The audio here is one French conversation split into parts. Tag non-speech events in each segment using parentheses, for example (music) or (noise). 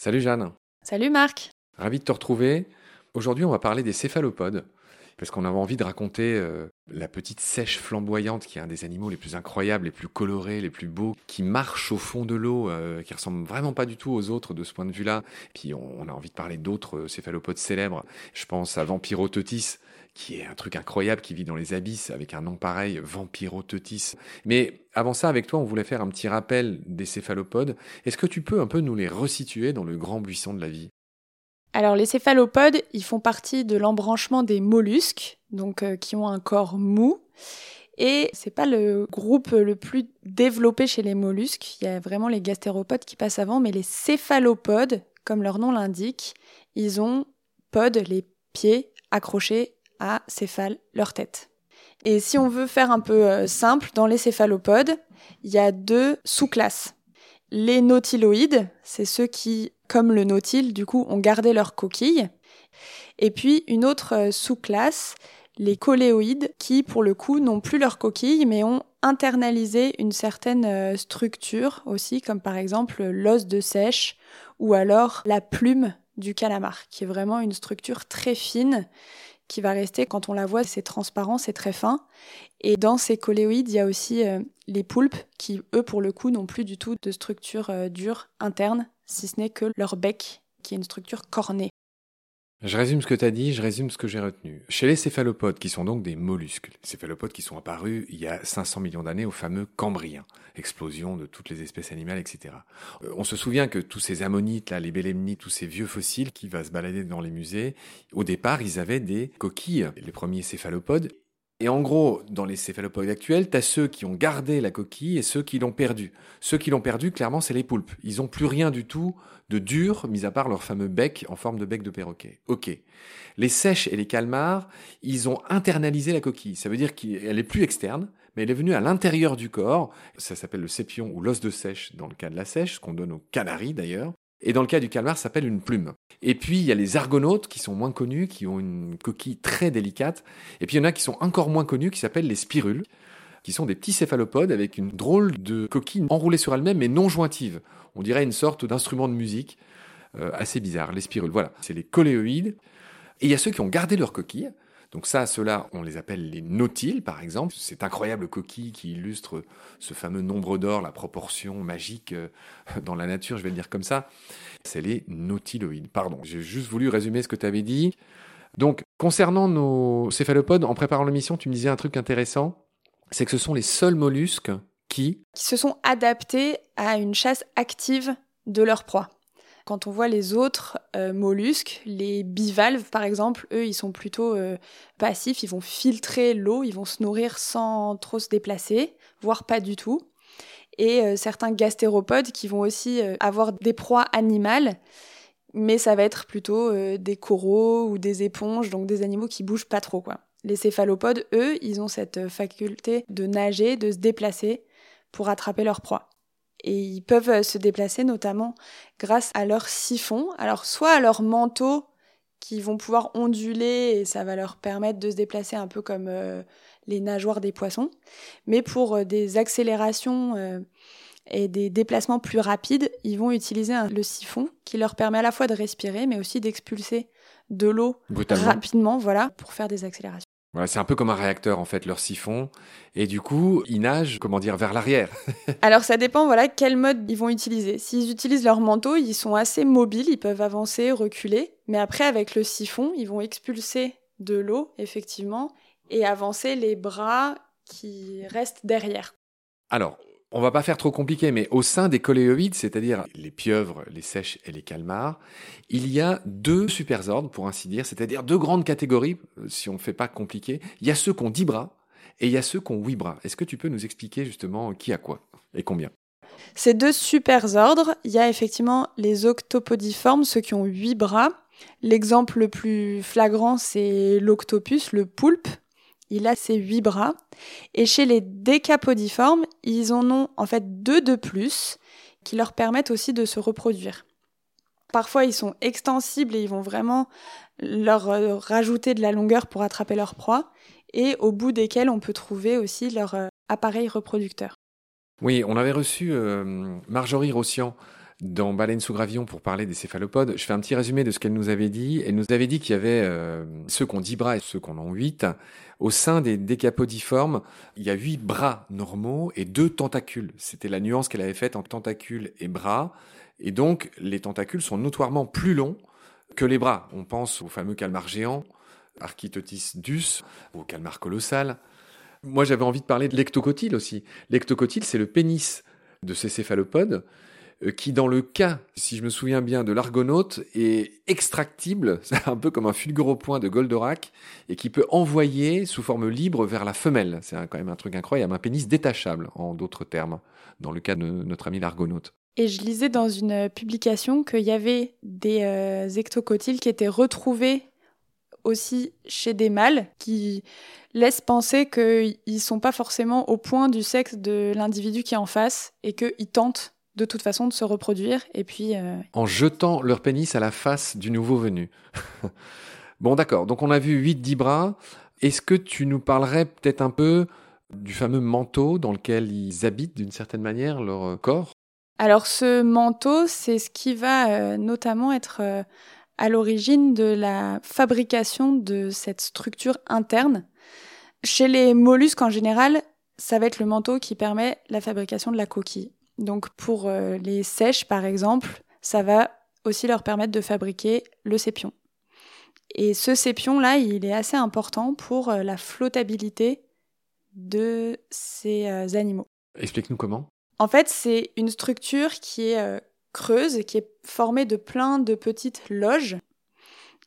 Salut Jeanne. Salut Marc. Ravi de te retrouver. Aujourd'hui, on va parler des céphalopodes parce qu'on avait envie de raconter euh, la petite sèche flamboyante qui est un des animaux les plus incroyables, les plus colorés, les plus beaux, qui marche au fond de l'eau, euh, qui ressemble vraiment pas du tout aux autres de ce point de vue-là. Puis on, a envie de parler d'autres euh, céphalopodes célèbres. Je pense à Vampirotetis, qui est un truc incroyable, qui vit dans les abysses avec un nom pareil, Vampirotetis. Mais avant ça, avec toi, on voulait faire un petit rappel des céphalopodes. Est-ce que tu peux un peu nous les resituer dans le grand buisson de la vie? Alors les céphalopodes, ils font partie de l'embranchement des mollusques, donc euh, qui ont un corps mou. Et c'est pas le groupe le plus développé chez les mollusques. Il y a vraiment les gastéropodes qui passent avant, mais les céphalopodes, comme leur nom l'indique, ils ont pods, les pieds accrochés à céphale, leur tête. Et si on veut faire un peu euh, simple, dans les céphalopodes, il y a deux sous-classes. Les nautiloïdes, c'est ceux qui comme le nautile, du coup, ont gardé leur coquille. Et puis une autre euh, sous-classe, les coléoïdes, qui pour le coup n'ont plus leur coquille, mais ont internalisé une certaine euh, structure aussi, comme par exemple l'os de sèche ou alors la plume du calamar, qui est vraiment une structure très fine qui va rester, quand on la voit, c'est transparent, c'est très fin. Et dans ces coléoïdes, il y a aussi euh, les poulpes qui, eux, pour le coup, n'ont plus du tout de structure dure interne, si ce n'est que leur bec, qui est une structure cornée. Je résume ce que tu as dit, je résume ce que j'ai retenu. Chez les céphalopodes, qui sont donc des mollusques, les céphalopodes qui sont apparus il y a 500 millions d'années au fameux Cambrien, explosion de toutes les espèces animales, etc. Euh, on se souvient que tous ces ammonites, les bélémnites, tous ces vieux fossiles qui vont se balader dans les musées, au départ, ils avaient des coquilles, les premiers céphalopodes, et en gros, dans les céphalopodes actuels, tu ceux qui ont gardé la coquille et ceux qui l'ont perdue. Ceux qui l'ont perdue, clairement, c'est les poulpes. Ils n'ont plus rien du tout de dur, mis à part leur fameux bec en forme de bec de perroquet. Ok. Les sèches et les calmars, ils ont internalisé la coquille. Ça veut dire qu'elle est plus externe, mais elle est venue à l'intérieur du corps. Ça s'appelle le sépion ou l'os de sèche dans le cas de la sèche, ce qu'on donne aux canaris d'ailleurs. Et dans le cas du calmar, ça s'appelle une plume. Et puis, il y a les argonautes qui sont moins connus, qui ont une coquille très délicate. Et puis, il y en a qui sont encore moins connus, qui s'appellent les spirules, qui sont des petits céphalopodes avec une drôle de coquille enroulée sur elle-même, mais non jointive. On dirait une sorte d'instrument de musique euh, assez bizarre, les spirules. Voilà, c'est les coléoïdes. Et il y a ceux qui ont gardé leur coquille, donc ça, ceux-là, on les appelle les nautiles, par exemple. Cette incroyable coquille qui illustre ce fameux nombre d'or, la proportion magique euh, dans la nature, je vais le dire comme ça. C'est les nautiloïdes. Pardon, j'ai juste voulu résumer ce que tu avais dit. Donc, concernant nos céphalopodes, en préparant l'émission, tu me disais un truc intéressant, c'est que ce sont les seuls mollusques qui... Qui se sont adaptés à une chasse active de leur proie. Quand on voit les autres euh, mollusques, les bivalves par exemple, eux, ils sont plutôt euh, passifs, ils vont filtrer l'eau, ils vont se nourrir sans trop se déplacer, voire pas du tout. Et euh, certains gastéropodes qui vont aussi avoir des proies animales, mais ça va être plutôt des coraux ou des éponges, donc des animaux qui bougent pas trop. Les céphalopodes, eux, ils ont cette faculté de nager, de se déplacer pour attraper leur proie. Et ils peuvent euh, se déplacer notamment grâce à leur siphon. Alors soit à leur manteau qui vont pouvoir onduler et ça va leur permettre de se déplacer un peu comme euh, les nageoires des poissons. Mais pour euh, des accélérations et des déplacements plus rapides, ils vont utiliser le siphon qui leur permet à la fois de respirer mais aussi d'expulser de l'eau rapidement voilà, pour faire des accélérations c'est un peu comme un réacteur en fait, leur siphon. Et du coup, ils nagent, comment dire, vers l'arrière. (laughs) Alors ça dépend, voilà, quel mode ils vont utiliser. S'ils utilisent leur manteau, ils sont assez mobiles, ils peuvent avancer, reculer. Mais après, avec le siphon, ils vont expulser de l'eau, effectivement, et avancer les bras qui restent derrière. Alors, on va pas faire trop compliqué, mais au sein des coléoïdes, c'est-à-dire les pieuvres, les sèches et les calmars, il y a deux superordres, pour ainsi dire, c'est-à-dire deux grandes catégories, euh, si on ne fait pas compliqué. Il y a ceux qui ont 10 bras et il y a ceux qui ont 8 bras. Est-ce que tu peux nous expliquer justement qui a quoi et combien? Ces deux superordres, il y a effectivement les octopodiformes, ceux qui ont 8 bras. L'exemple le plus flagrant, c'est l'octopus, le poulpe, il a ses huit bras. Et chez les décapodiformes, ils en ont en fait deux de plus qui leur permettent aussi de se reproduire. Parfois, ils sont extensibles et ils vont vraiment leur euh, rajouter de la longueur pour attraper leur proie, et au bout desquels on peut trouver aussi leur euh, appareil reproducteur. Oui, on avait reçu Marjorie Rossian dans Baleine sous gravillon pour parler des céphalopodes. Je fais un petit résumé de ce qu'elle nous avait dit. Elle nous avait dit qu'il y avait euh, ceux qui ont 10 bras et ceux qui en ont 8. Au sein des décapodiformes, il y a 8 bras normaux et 2 tentacules. C'était la nuance qu'elle avait faite entre tentacules et bras. Et donc, les tentacules sont notoirement plus longs que les bras. On pense au fameux calmar géant, Architotis dus, au calmar colossal. Moi, j'avais envie de parler de l'ectocotyle aussi. L'ectocotyle, c'est le pénis de ces céphalopodes qui, dans le cas, si je me souviens bien, de l'argonaute, est extractible, (laughs) c'est un peu comme un fulgure au point de Goldorak, et qui peut envoyer sous forme libre vers la femelle. C'est quand même un truc incroyable, un pénis détachable, en d'autres termes, dans le cas de notre ami l'argonaute. Et je lisais dans une publication qu'il y avait des euh, ectocotyles qui étaient retrouvés aussi chez des mâles, qui laissent penser qu'ils ne sont pas forcément au point du sexe de l'individu qui est en face, et qu'ils tentent de toute façon de se reproduire. Et puis. Euh, en jetant leur pénis à la face du nouveau venu. (laughs) bon, d'accord. Donc on a vu 8-10 bras. Est-ce que tu nous parlerais peut-être un peu du fameux manteau dans lequel ils habitent d'une certaine manière leur euh, corps? Alors ce manteau, c'est ce qui va euh, notamment être à l'origine de la fabrication de cette structure interne. Chez les mollusques en général, ça va être le manteau qui permet la fabrication de la coquille. Donc pour euh, les sèches, par exemple, ça va aussi leur permettre de fabriquer le sépion. Et ce sépion-là, il est assez important pour euh, la flottabilité de ces euh, animaux. Explique-nous comment. En fait, c'est une structure qui est creuse, qui est formée de plein de petites loges.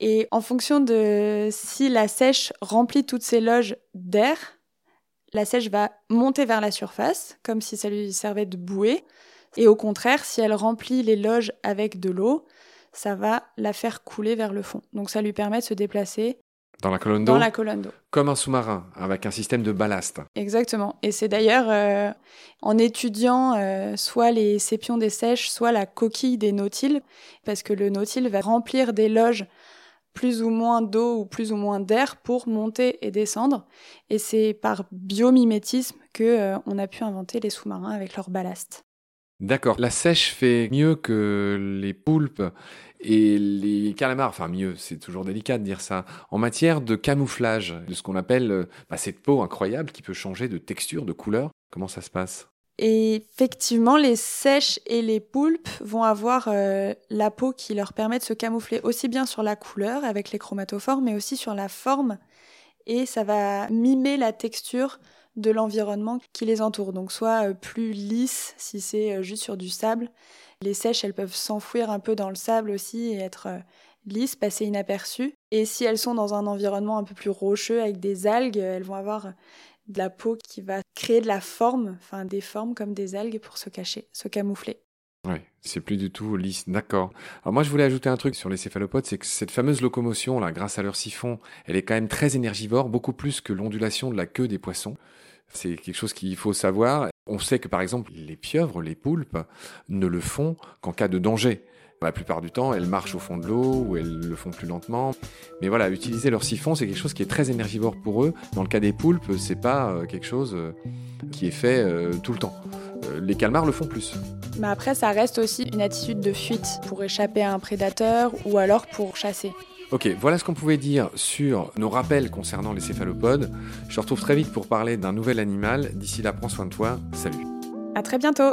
Et en fonction de si la sèche remplit toutes ces loges d'air, la sèche va monter vers la surface, comme si ça lui servait de bouée. Et au contraire, si elle remplit les loges avec de l'eau, ça va la faire couler vers le fond. Donc ça lui permet de se déplacer dans la colonne d'eau Dans la colonne d'eau. Comme un sous-marin, avec un système de ballast. Exactement. Et c'est d'ailleurs euh, en étudiant euh, soit les sépions des sèches, soit la coquille des nautiles, parce que le nautile va remplir des loges plus ou moins d'eau ou plus ou moins d'air pour monter et descendre. Et c'est par biomimétisme que euh, a pu inventer les sous-marins avec leur ballast. D'accord. La sèche fait mieux que les poulpes et les calamars. Enfin, mieux, c'est toujours délicat de dire ça. En matière de camouflage, de ce qu'on appelle euh, bah, cette peau incroyable qui peut changer de texture, de couleur. Comment ça se passe? Et effectivement, les sèches et les poulpes vont avoir euh, la peau qui leur permet de se camoufler aussi bien sur la couleur avec les chromatophores, mais aussi sur la forme. Et ça va mimer la texture de l'environnement qui les entoure. Donc soit euh, plus lisse si c'est euh, juste sur du sable. Les sèches, elles peuvent s'enfouir un peu dans le sable aussi et être lisses, passer inaperçues. Et si elles sont dans un environnement un peu plus rocheux avec des algues, elles vont avoir de la peau qui va créer de la forme, enfin des formes comme des algues pour se cacher, se camoufler. Oui, c'est plus du tout lisse. D'accord. Alors moi, je voulais ajouter un truc sur les céphalopodes, c'est que cette fameuse locomotion, là, grâce à leur siphon, elle est quand même très énergivore, beaucoup plus que l'ondulation de la queue des poissons. C'est quelque chose qu'il faut savoir. On sait que par exemple, les pieuvres, les poulpes, ne le font qu'en cas de danger. La plupart du temps, elles marchent au fond de l'eau ou elles le font plus lentement. Mais voilà, utiliser leur siphon, c'est quelque chose qui est très énergivore pour eux. Dans le cas des poulpes, c'est pas euh, quelque chose euh, qui est fait euh, tout le temps. Les calmars le font plus. Mais après, ça reste aussi une attitude de fuite pour échapper à un prédateur ou alors pour chasser. Ok, voilà ce qu'on pouvait dire sur nos rappels concernant les céphalopodes. Je te retrouve très vite pour parler d'un nouvel animal. D'ici là, prends soin de toi. Salut. À très bientôt.